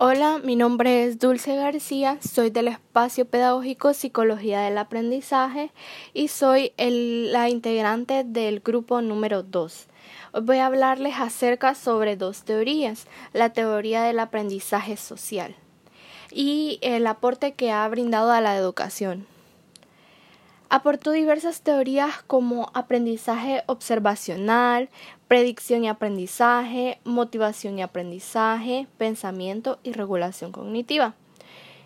Hola, mi nombre es Dulce García, soy del espacio pedagógico Psicología del Aprendizaje y soy la integrante del grupo número 2. Hoy voy a hablarles acerca sobre dos teorías, la teoría del aprendizaje social y el aporte que ha brindado a la educación. Aportó diversas teorías como aprendizaje observacional, predicción y aprendizaje, motivación y aprendizaje, pensamiento y regulación cognitiva.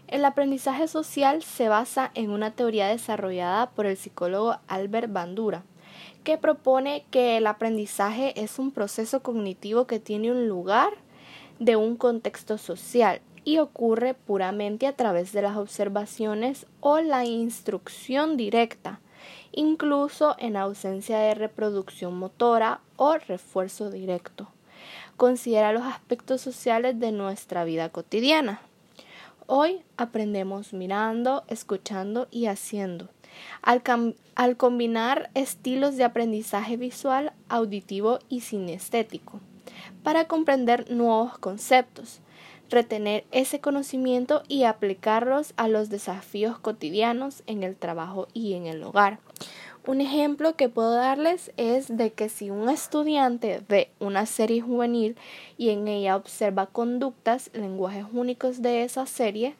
El aprendizaje social se basa en una teoría desarrollada por el psicólogo Albert Bandura, que propone que el aprendizaje es un proceso cognitivo que tiene un lugar de un contexto social y ocurre puramente a través de las observaciones o la instrucción directa, incluso en ausencia de reproducción motora o refuerzo directo. Considera los aspectos sociales de nuestra vida cotidiana. Hoy aprendemos mirando, escuchando y haciendo. Al, combinar estilos de aprendizaje visual, auditivo y sinestético, para comprender nuevos conceptos, retener ese conocimiento y aplicarlos a los desafíos cotidianos en el trabajo y en el hogar. Un ejemplo que puedo darles es de que si un estudiante ve una serie juvenil y en ella observa conductas, lenguajes únicos de esa serie,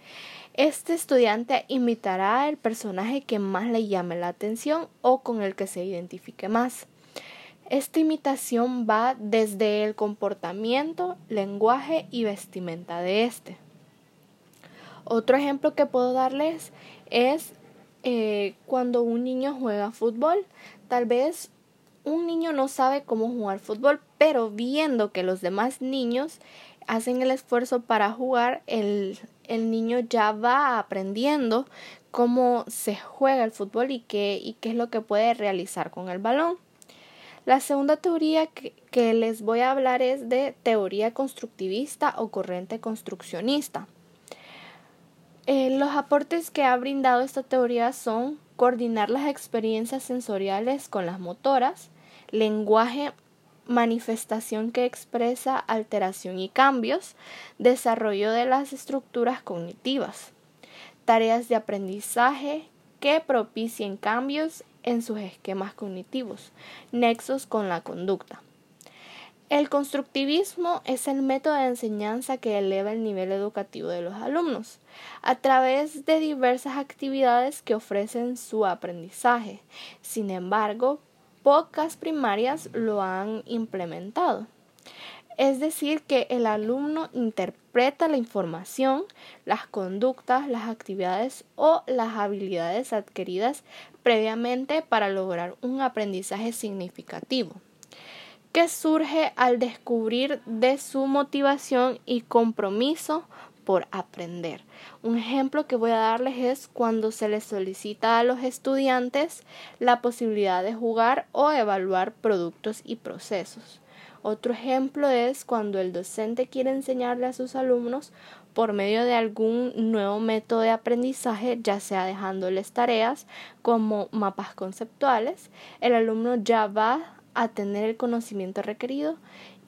este estudiante imitará el personaje que más le llame la atención o con el que se identifique más. Esta imitación va desde el comportamiento, lenguaje y vestimenta de este. Otro ejemplo que puedo darles es eh, cuando un niño juega fútbol. Tal vez un niño no sabe cómo jugar fútbol, pero viendo que los demás niños hacen el esfuerzo para jugar, el, el niño ya va aprendiendo cómo se juega el fútbol y qué, y qué es lo que puede realizar con el balón. La segunda teoría que, les voy a hablar es de teoría constructivista o corriente construccionista. Eh, los aportes que ha brindado esta teoría son coordinar las experiencias sensoriales con las motoras, lenguaje, manifestación que expresa alteración y cambios, desarrollo de las estructuras cognitivas, tareas de aprendizaje que propicien cambios en sus esquemas cognitivos, nexos con la conducta. El constructivismo es el método de enseñanza que eleva el nivel educativo de los alumnos a través de diversas actividades que ofrecen su aprendizaje. Sin embargo, pocas primarias lo han implementado. Es decir, que el alumno interpreta la información, las conductas, las actividades o las habilidades adquiridas previamente para lograr un aprendizaje significativo, que surge al descubrir de su motivación y compromiso por aprender. Un ejemplo que voy a darles es cuando se les solicita a los estudiantes la posibilidad de jugar o evaluar productos y procesos. Otro ejemplo es cuando el docente quiere enseñarle a sus alumnos por medio de algún nuevo método de aprendizaje, ya sea dejándoles tareas como mapas conceptuales, el alumno ya va a tener el conocimiento requerido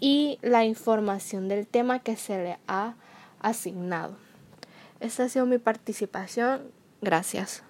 y la información del tema que se le ha asignado. Esta ha sido mi participación. Gracias.